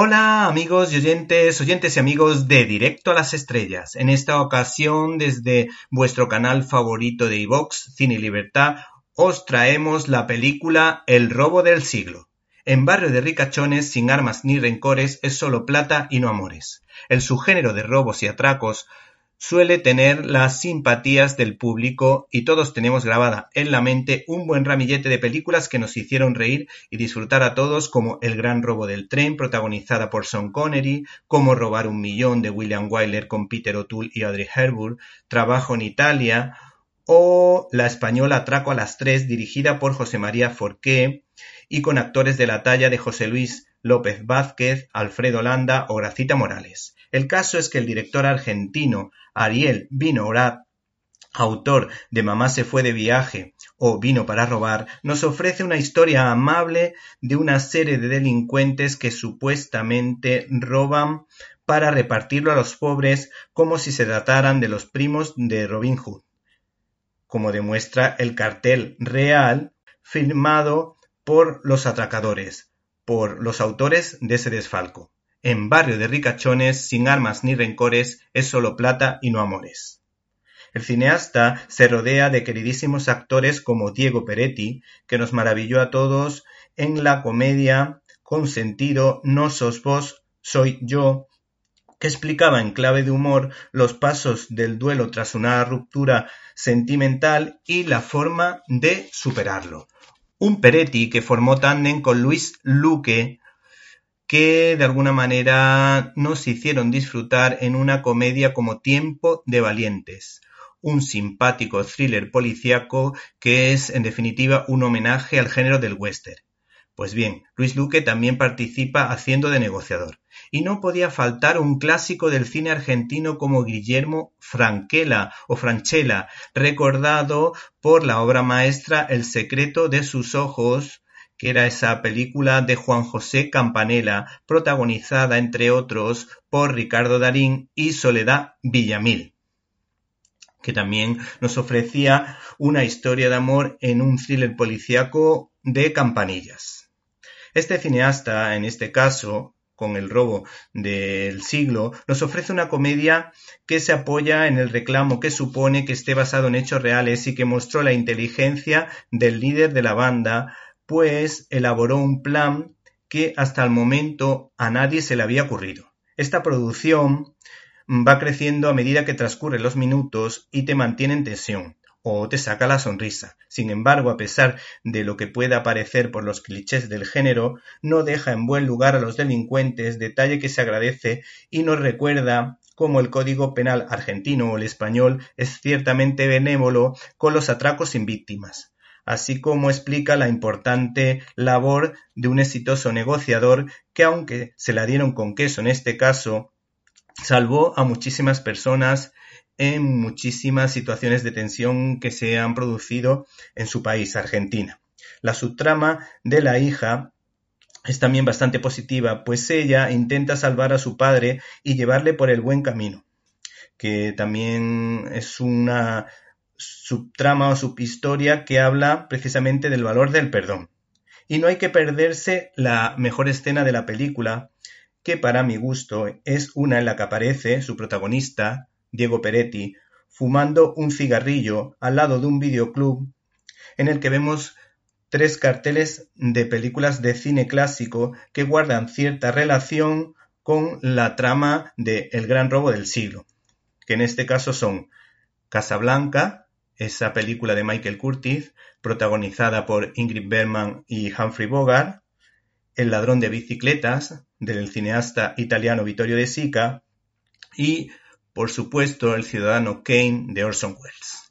Hola amigos y oyentes, oyentes y amigos de Directo a las Estrellas. En esta ocasión, desde vuestro canal favorito de iVox, Cine Libertad, os traemos la película El robo del siglo. En barrio de ricachones, sin armas ni rencores, es solo plata y no amores. El subgénero de robos y atracos suele tener las simpatías del público y todos tenemos grabada en la mente un buen ramillete de películas que nos hicieron reír y disfrutar a todos como El gran robo del tren protagonizada por Sean Connery, Cómo robar un millón de William Wyler con Peter O'Toole y Audrey Hepburn, Trabajo en Italia o la española Atraco a las tres dirigida por José María Forqué y con actores de la talla de José Luis López Vázquez, Alfredo Landa o Gracita Morales. El caso es que el director argentino Ariel Vinorat, autor de Mamá se fue de viaje o Vino para robar, nos ofrece una historia amable de una serie de delincuentes que supuestamente roban para repartirlo a los pobres como si se trataran de los primos de Robin Hood, como demuestra el cartel real firmado por los atracadores, por los autores de ese desfalco. En barrio de ricachones, sin armas ni rencores, es solo plata y no amores. El cineasta se rodea de queridísimos actores como Diego Peretti, que nos maravilló a todos en la comedia con sentido No sos vos, soy yo, que explicaba en clave de humor los pasos del duelo tras una ruptura sentimental y la forma de superarlo. Un Peretti que formó tándem con Luis Luque que de alguna manera nos hicieron disfrutar en una comedia como Tiempo de Valientes, un simpático thriller policíaco que es en definitiva un homenaje al género del western. Pues bien, Luis Luque también participa haciendo de negociador. Y no podía faltar un clásico del cine argentino como Guillermo Franquela o Franchella, recordado por la obra maestra El secreto de sus ojos, que era esa película de Juan José Campanella, protagonizada, entre otros, por Ricardo Darín y Soledad Villamil que también nos ofrecía una historia de amor en un thriller policíaco de campanillas. Este cineasta, en este caso, con el robo del siglo, nos ofrece una comedia que se apoya en el reclamo que supone que esté basado en hechos reales y que mostró la inteligencia del líder de la banda pues elaboró un plan que hasta el momento a nadie se le había ocurrido. Esta producción va creciendo a medida que transcurren los minutos y te mantiene en tensión o te saca la sonrisa. Sin embargo, a pesar de lo que pueda parecer por los clichés del género, no deja en buen lugar a los delincuentes, detalle que se agradece y nos recuerda cómo el Código Penal argentino o el español es ciertamente benévolo con los atracos sin víctimas así como explica la importante labor de un exitoso negociador que aunque se la dieron con queso en este caso, salvó a muchísimas personas en muchísimas situaciones de tensión que se han producido en su país, Argentina. La subtrama de la hija es también bastante positiva, pues ella intenta salvar a su padre y llevarle por el buen camino, que también es una subtrama o subhistoria que habla precisamente del valor del perdón. Y no hay que perderse la mejor escena de la película, que para mi gusto es una en la que aparece su protagonista, Diego Peretti, fumando un cigarrillo al lado de un videoclub en el que vemos tres carteles de películas de cine clásico que guardan cierta relación con la trama de El gran robo del siglo, que en este caso son Casablanca, esa película de Michael Curtis, protagonizada por Ingrid Bergman y Humphrey Bogart, El ladrón de bicicletas, del cineasta italiano Vittorio De Sica, y, por supuesto, El ciudadano Kane de Orson Welles.